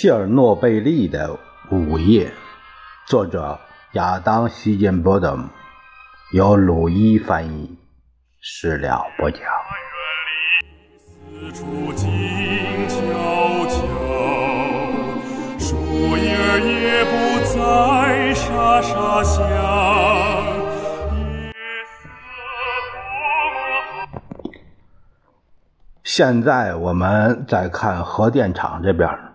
切尔诺贝利的午夜，作者亚当·希金伯德，由鲁伊翻译，事了不讲。四处静悄悄，树叶也不再沙沙响。现在我们再看核电厂这边。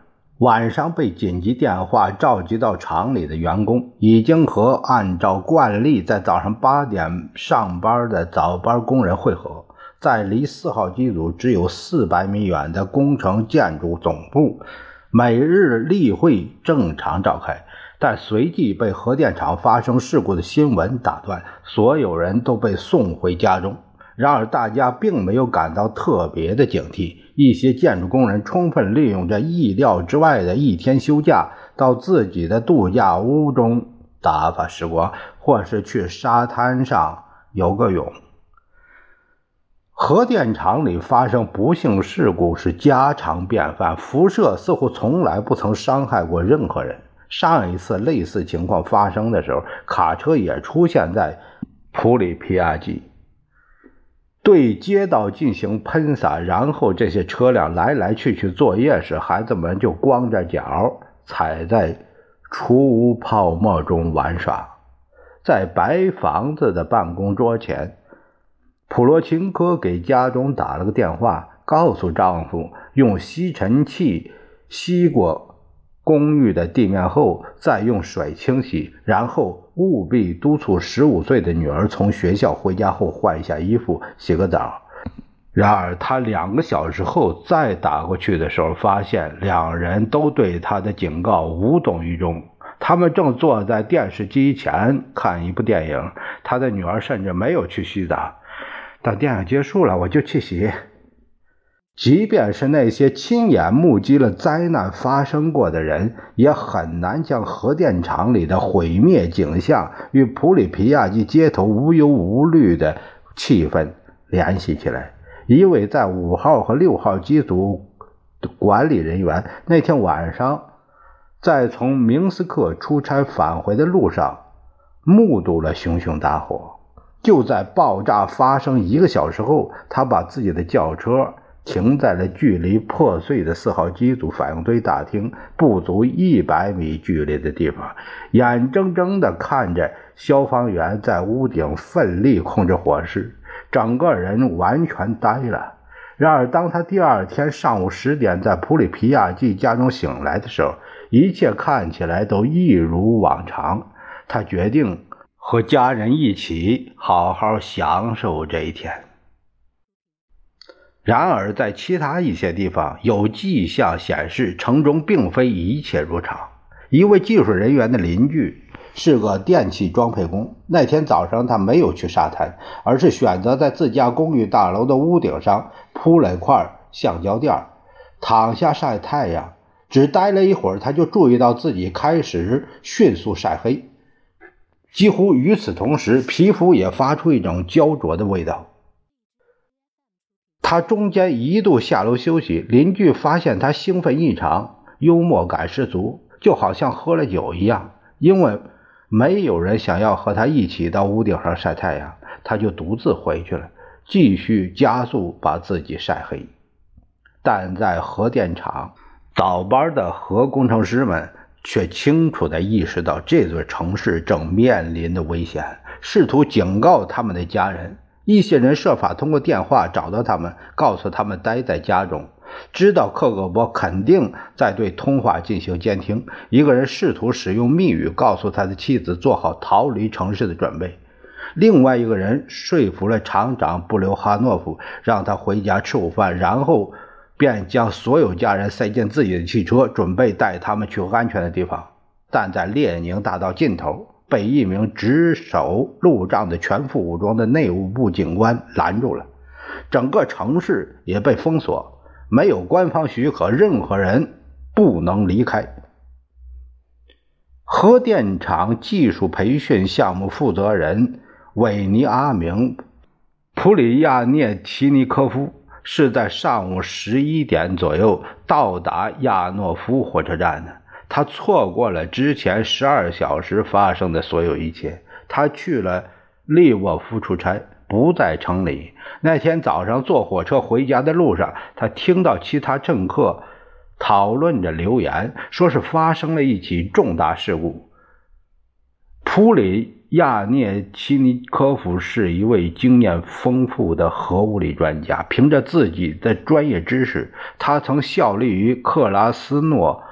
晚上被紧急电话召集到厂里的员工，已经和按照惯例在早上八点上班的早班工人会合，在离四号机组只有四百米远的工程建筑总部。每日例会正常召开，但随即被核电厂发生事故的新闻打断，所有人都被送回家中。然而，大家并没有感到特别的警惕。一些建筑工人充分利用这意料之外的一天休假，到自己的度假屋中打发时光，或是去沙滩上游个泳。核电厂里发生不幸事故是家常便饭，辐射似乎从来不曾伤害过任何人。上一次类似情况发生的时候，卡车也出现在普里皮亚季。对街道进行喷洒，然后这些车辆来来去去作业时，孩子们就光着脚踩在出污泡沫中玩耍。在白房子的办公桌前，普罗琴科给家中打了个电话，告诉丈夫用吸尘器吸过。公寓的地面后，再用水清洗，然后务必督促十五岁的女儿从学校回家后换一下衣服、洗个澡。然而，他两个小时后再打过去的时候，发现两人都对他的警告无动于衷。他们正坐在电视机前看一部电影，他的女儿甚至没有去洗澡。等电影结束了，我就去洗。即便是那些亲眼目击了灾难发生过的人，也很难将核电厂里的毁灭景象与普里皮亚季街头无忧无虑的气氛联系起来。一位在五号和六号机组管理人员那天晚上在从明斯克出差返回的路上，目睹了熊熊大火。就在爆炸发生一个小时后，他把自己的轿车。停在了距离破碎的四号机组反应堆大厅不足一百米距离的地方，眼睁睁地看着消防员在屋顶奋力控制火势，整个人完全呆了。然而，当他第二天上午十点在普里皮亚季家中醒来的时候，一切看起来都一如往常。他决定和家人一起好好享受这一天。然而，在其他一些地方，有迹象显示城中并非一切如常。一位技术人员的邻居是个电器装配工。那天早上，他没有去沙滩，而是选择在自家公寓大楼的屋顶上铺了一块橡胶垫，躺下晒太阳。只待了一会儿，他就注意到自己开始迅速晒黑，几乎与此同时，皮肤也发出一种焦灼的味道。他中间一度下楼休息，邻居发现他兴奋异常，幽默感十足，就好像喝了酒一样。因为没有人想要和他一起到屋顶上晒太阳，他就独自回去了，继续加速把自己晒黑。但在核电厂倒班的核工程师们却清楚地意识到这座城市正面临的危险，试图警告他们的家人。一些人设法通过电话找到他们，告诉他们待在家中，知道克格勃肯定在对通话进行监听。一个人试图使用密语告诉他的妻子做好逃离城市的准备。另外一个人说服了厂长布留哈诺夫，让他回家吃午饭，然后便将所有家人塞进自己的汽车，准备带他们去安全的地方。但在列宁大道尽头。被一名值守路障的全副武装的内务部警官拦住了，整个城市也被封锁，没有官方许可，任何人不能离开。核电厂技术培训项目负责人韦尼阿明·普里亚涅奇尼科夫是在上午十一点左右到达亚诺夫火车站的。他错过了之前十二小时发生的所有一切。他去了利沃夫出差，不在城里。那天早上坐火车回家的路上，他听到其他乘客讨论着流言，说是发生了一起重大事故。普里。亚涅奇尼科夫是一位经验丰富的核物理专家。凭着自己的专业知识，他曾效力于克拉斯诺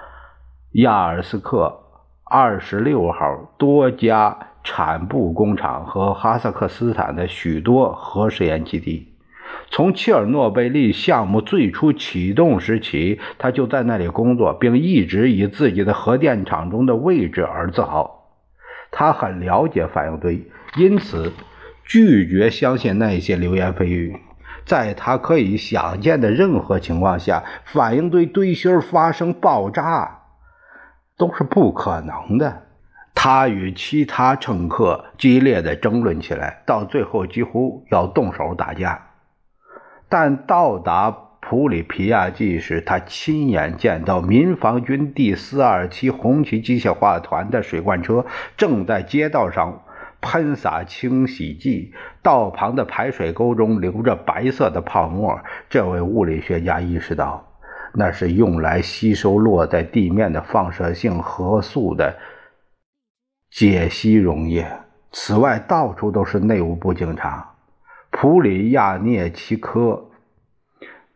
亚尔斯克二十六号多家产布工厂和哈萨克斯坦的许多核试验基地。从切尔诺贝利项目最初启动时起，他就在那里工作，并一直以自己的核电厂中的位置而自豪。他很了解反应堆，因此拒绝相信那些流言蜚语。在他可以想见的任何情况下，反应堆堆芯发生爆炸都是不可能的。他与其他乘客激烈的争论起来，到最后几乎要动手打架。但到达。普里皮亚季时，他亲眼见到民防军第四二七红旗机械化团的水罐车正在街道上喷洒清洗剂，道旁的排水沟中流着白色的泡沫。这位物理学家意识到，那是用来吸收落在地面的放射性核素的解析溶液。此外，到处都是内务部警察。普里亚涅奇科。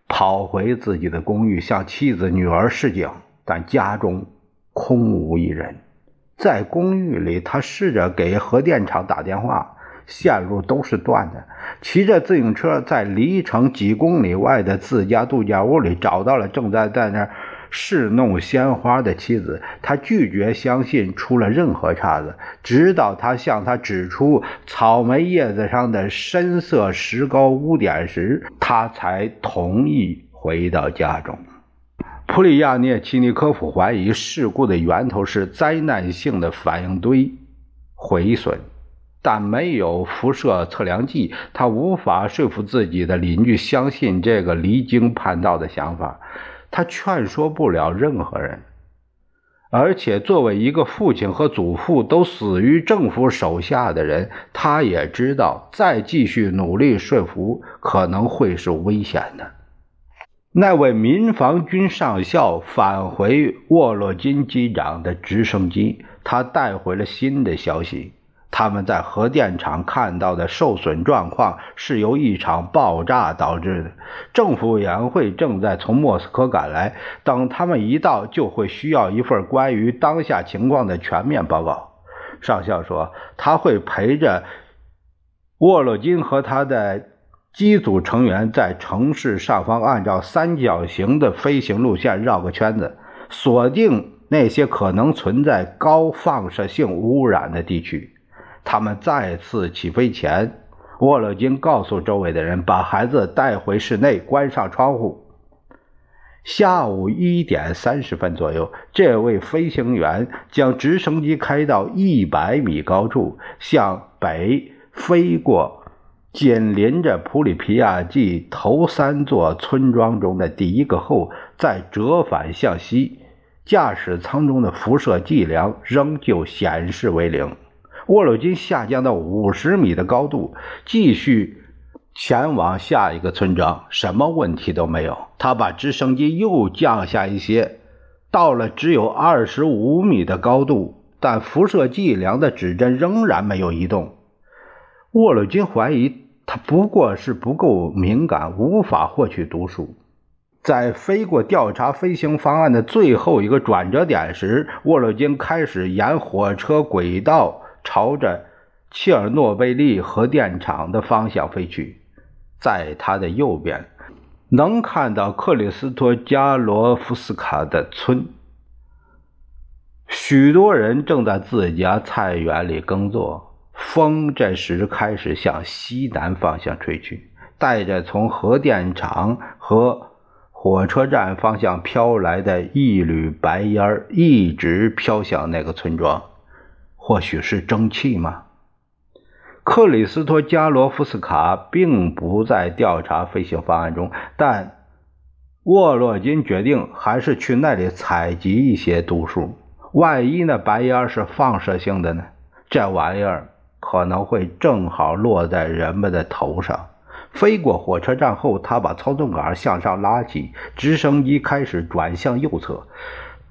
跑回自己的公寓，向妻子、女儿示警，但家中空无一人。在公寓里，他试着给核电厂打电话，线路都是断的。骑着自行车，在离城几公里外的自家度假屋里，找到了正在在那儿。侍弄鲜花的妻子，他拒绝相信出了任何岔子，直到他向他指出草莓叶子上的深色石膏污点时，他才同意回到家中。普里亚涅奇尼科夫怀疑事故的源头是灾难性的反应堆毁损，但没有辐射测量计，他无法说服自己的邻居相信这个离经叛道的想法。他劝说不了任何人，而且作为一个父亲和祖父都死于政府手下的人，他也知道再继续努力说服可能会是危险的。那位民防军上校返回沃洛金机长的直升机，他带回了新的消息。他们在核电厂看到的受损状况是由一场爆炸导致的。政府委员会正在从莫斯科赶来，等他们一到，就会需要一份关于当下情况的全面报告。上校说，他会陪着沃洛金和他的机组成员在城市上方，按照三角形的飞行路线绕个圈子，锁定那些可能存在高放射性污染的地区。他们再次起飞前，沃勒金告诉周围的人把孩子带回室内，关上窗户。下午一点三十分左右，这位飞行员将直升机开到一百米高处，向北飞过紧邻着普里皮亚季头三座村庄中的第一个后，再折返向西。驾驶舱中的辐射剂量仍旧显示为零。沃洛金下降到五十米的高度，继续前往下一个村庄，什么问题都没有。他把直升机又降下一些，到了只有二十五米的高度，但辐射计量的指针仍然没有移动。沃洛金怀疑他不过是不够敏感，无法获取读数。在飞过调查飞行方案的最后一个转折点时，沃洛金开始沿火车轨道。朝着切尔诺贝利核电厂的方向飞去，在他的右边，能看到克里斯托加罗夫斯卡的村。许多人正在自家菜园里耕作。风这时开始向西南方向吹去，带着从核电厂和火车站方向飘来的一缕白烟一直飘向那个村庄。或许是蒸汽吗？克里斯托加罗夫斯卡并不在调查飞行方案中，但沃洛金决定还是去那里采集一些毒素。万一那白烟是放射性的呢？这玩意儿可能会正好落在人们的头上。飞过火车站后，他把操纵杆向上拉起，直升机开始转向右侧。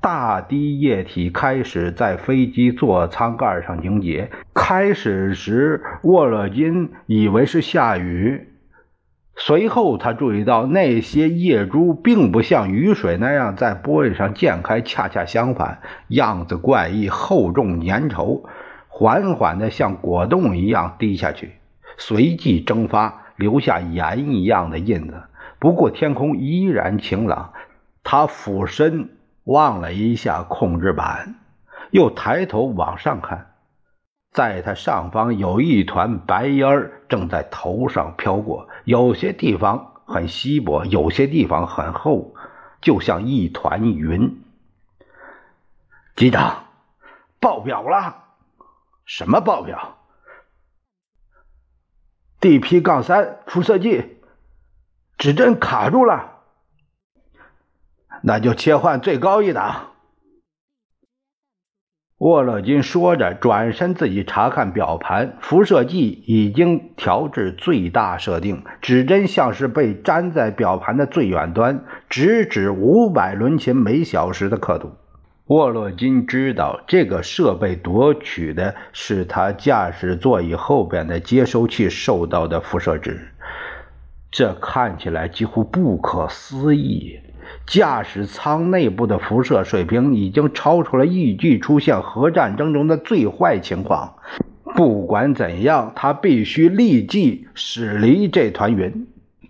大滴液体开始在飞机座舱盖上凝结。开始时，沃勒金以为是下雨，随后他注意到那些液珠并不像雨水那样在玻璃上溅开，恰恰相反，样子怪异、厚重粘稠，缓缓地像果冻一样滴下去，随即蒸发，留下盐一样的印子。不过天空依然晴朗。他俯身。望了一下控制板，又抬头往上看，在他上方有一团白烟正在头上飘过，有些地方很稀薄，有些地方很厚，就像一团云。机长，爆表了！什么爆表？DP 杠三辐射剂，指针卡住了。那就切换最高一档。沃勒金说着，转身自己查看表盘，辐射剂已经调至最大设定，指针像是被粘在表盘的最远端，直指五百伦琴每小时的刻度。沃洛金知道，这个设备夺取的是他驾驶座椅后边的接收器受到的辐射值，这看起来几乎不可思议。驾驶舱内部的辐射水平已经超出了预计出现核战争中的最坏情况。不管怎样，他必须立即驶离这团云。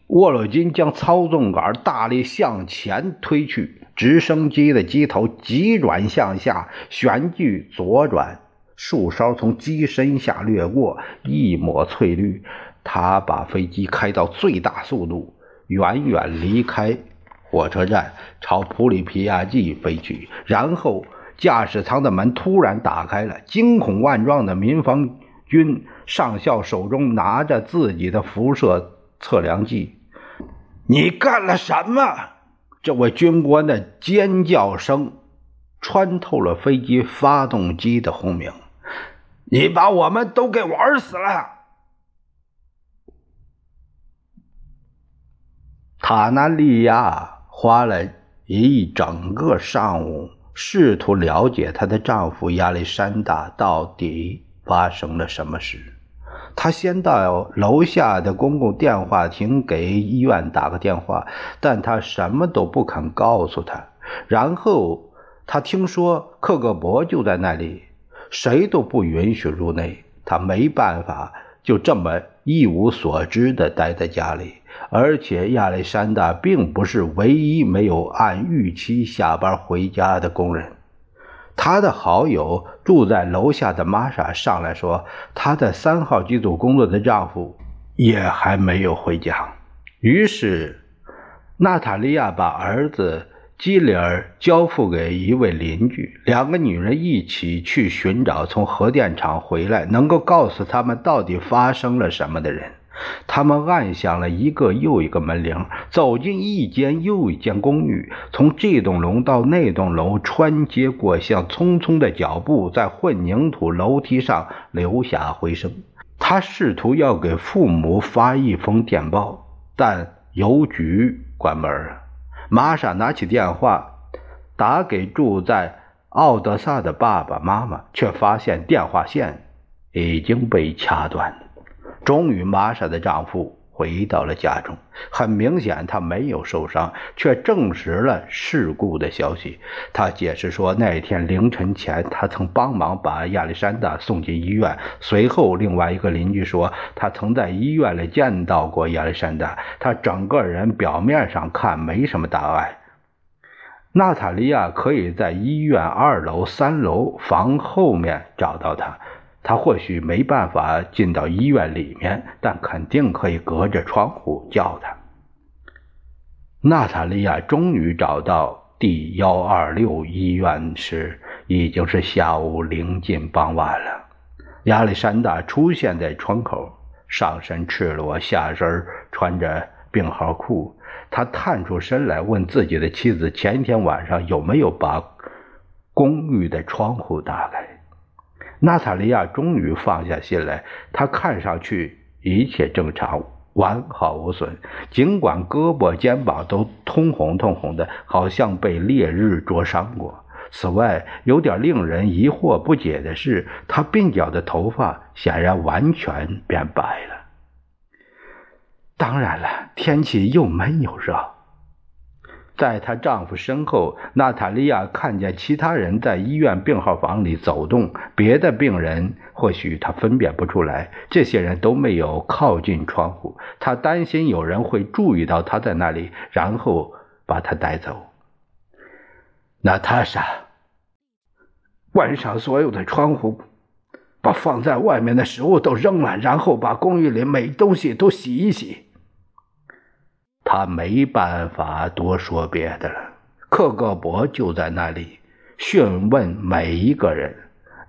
沃洛金将操纵杆大力向前推去，直升机的机头急转向下，旋距左转，树梢从机身下掠过，一抹翠绿。他把飞机开到最大速度，远远离开。火车站朝普里皮亚季飞去，然后驾驶舱的门突然打开了，惊恐万状的民防军上校手中拿着自己的辐射测量计。你干了什么？这位军官的尖叫声穿透了飞机发动机的轰鸣。你把我们都给玩死了！塔纳利亚。花了一整个上午，试图了解她的丈夫亚历山大到底发生了什么事。她先到楼下的公共电话亭给医院打个电话，但他什么都不肯告诉他。然后她听说克格勃就在那里，谁都不允许入内。她没办法，就这么一无所知地待在家里。而且亚历山大并不是唯一没有按预期下班回家的工人。他的好友住在楼下的玛莎上来说，她在三号机组工作的丈夫也还没有回家。于是，娜塔莉亚把儿子基里尔交付给一位邻居，两个女人一起去寻找从核电厂回来能够告诉他们到底发生了什么的人。他们按响了一个又一个门铃，走进一间又一间公寓，从这栋楼到那栋楼穿街过巷，匆匆的脚步在混凝土楼梯上留下回声。他试图要给父母发一封电报，但邮局关门了。玛莎拿起电话打给住在奥德萨的爸爸妈妈，却发现电话线已经被掐断。终于，玛莎的丈夫回到了家中。很明显，他没有受伤，却证实了事故的消息。他解释说，那天凌晨前，他曾帮忙把亚历山大送进医院。随后，另外一个邻居说，他曾在医院里见到过亚历山大，他整个人表面上看没什么大碍。娜塔莉亚可以在医院二楼、三楼房后面找到他。他或许没办法进到医院里面，但肯定可以隔着窗户叫他。娜塔莉亚终于找到第幺二六医院时，已经是下午临近傍晚了。亚历山大出现在窗口，上身赤裸，下身穿着病号裤。他探出身来，问自己的妻子：“前天晚上有没有把公寓的窗户打开？”娜塔莉亚终于放下心来，她看上去一切正常，完好无损，尽管胳膊肩膀都通红通红的，好像被烈日灼伤过。此外，有点令人疑惑不解的是，她鬓角的头发显然完全变白了。当然了，天气又闷又热。在她丈夫身后，娜塔莉亚看见其他人在医院病号房里走动。别的病人或许她分辨不出来，这些人都没有靠近窗户。她担心有人会注意到她在那里，然后把她带走。娜塔莎，关上所有的窗户。把放在外面的食物都扔了，然后把公寓里每东西都洗一洗。他没办法多说别的了。克格勃就在那里询问每一个人，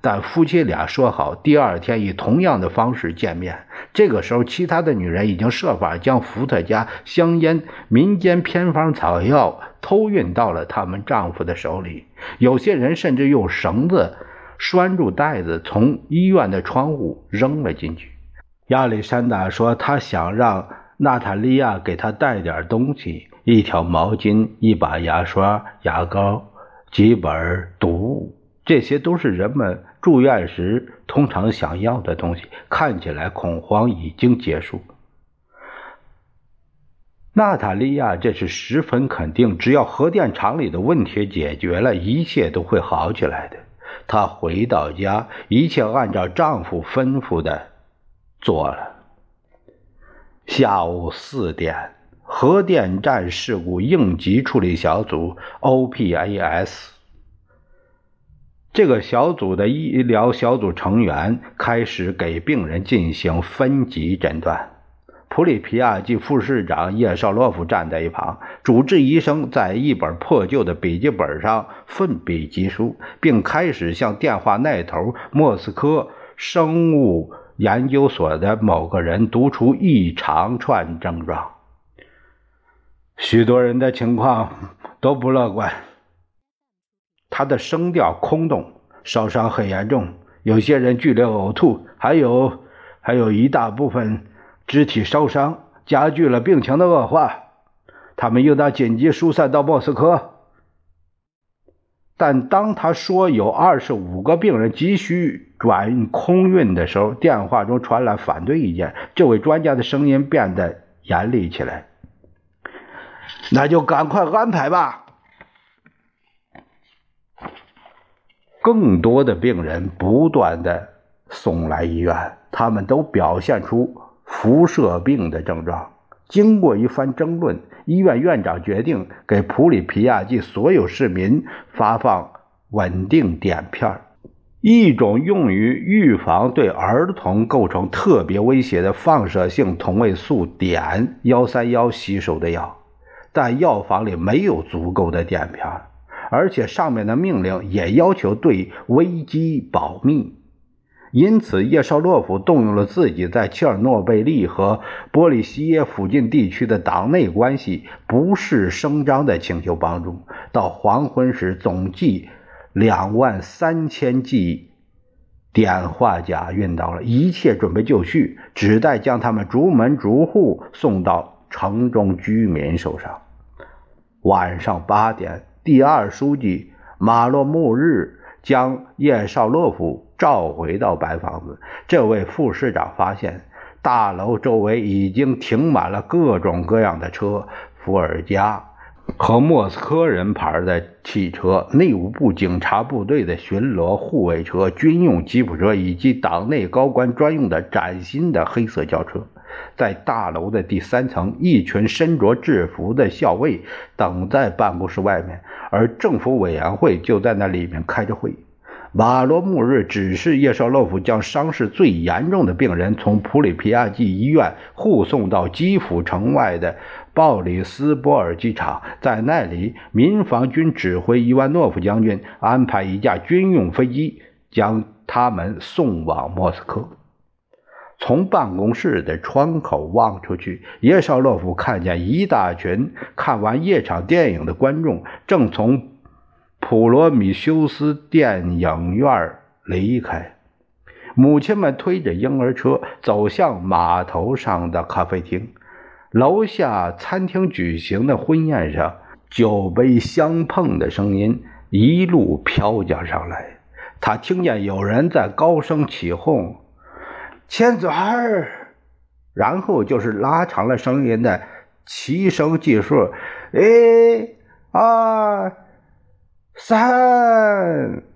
但夫妻俩说好第二天以同样的方式见面。这个时候，其他的女人已经设法将伏特加、香烟、民间偏方草药偷运到了他们丈夫的手里。有些人甚至用绳子。拴住袋子，从医院的窗户扔了进去。亚历山大说：“他想让娜塔莉亚给他带点东西，一条毛巾、一把牙刷、牙膏、几本读物，这些都是人们住院时通常想要的东西。看起来恐慌已经结束。”娜塔莉亚这是十分肯定，只要核电厂里的问题解决了，一切都会好起来的。她回到家，一切按照丈夫吩咐的做了。下午四点，核电站事故应急处理小组 （OPAS） 这个小组的医疗小组成员开始给病人进行分级诊断。普里皮亚季副市长叶绍洛夫站在一旁，主治医生在一本破旧的笔记本上奋笔疾书，并开始向电话那头莫斯科生物研究所的某个人读出一长串症状。许多人的情况都不乐观。他的声调空洞，烧伤很严重，有些人剧烈呕吐，还有还有一大部分。肢体烧伤加剧了病情的恶化，他们应当紧急疏散到莫斯科。但当他说有二十五个病人急需转空运的时候，电话中传来反对意见。这位专家的声音变得严厉起来：“那就赶快安排吧。”更多的病人不断的送来医院，他们都表现出。辐射病的症状。经过一番争论，医院院长决定给普里皮亚季所有市民发放稳定碘片，一种用于预防对儿童构成特别威胁的放射性同位素碘幺三幺吸收的药。但药房里没有足够的碘片，而且上面的命令也要求对危机保密。因此，叶绍洛夫动用了自己在切尔诺贝利和波利西耶附近地区的党内关系，不事声张地请求帮助。到黄昏时，总计两万三千剂碘化钾运到了，一切准备就绪，只待将他们逐门逐户送到城中居民手上。晚上八点，第二书记马洛穆日将叶绍洛夫。召回到白房子，这位副市长发现大楼周围已经停满了各种各样的车，伏尔加和莫斯科人牌的汽车，内务部警察部队的巡逻护卫车、军用吉普车以及党内高官专用的崭新的黑色轿车。在大楼的第三层，一群身着制服的校尉等在办公室外面，而政府委员会就在那里面开着会。瓦罗穆日指示叶绍洛夫将伤势最严重的病人从普里皮亚季医院护送到基辅城外的鲍里斯波尔机场，在那里，民防军指挥伊万诺夫将军安排一架军用飞机将他们送往莫斯科。从办公室的窗口望出去，叶绍洛夫看见一大群看完夜场电影的观众正从普罗米修斯电影院离开。母亲们推着婴儿车走向码头上的咖啡厅。楼下餐厅举行的婚宴上，酒杯相碰的声音一路飘将上来。他听见有人在高声起哄。千嘴儿，然后就是拉长了声音的齐声计数，一、二、三。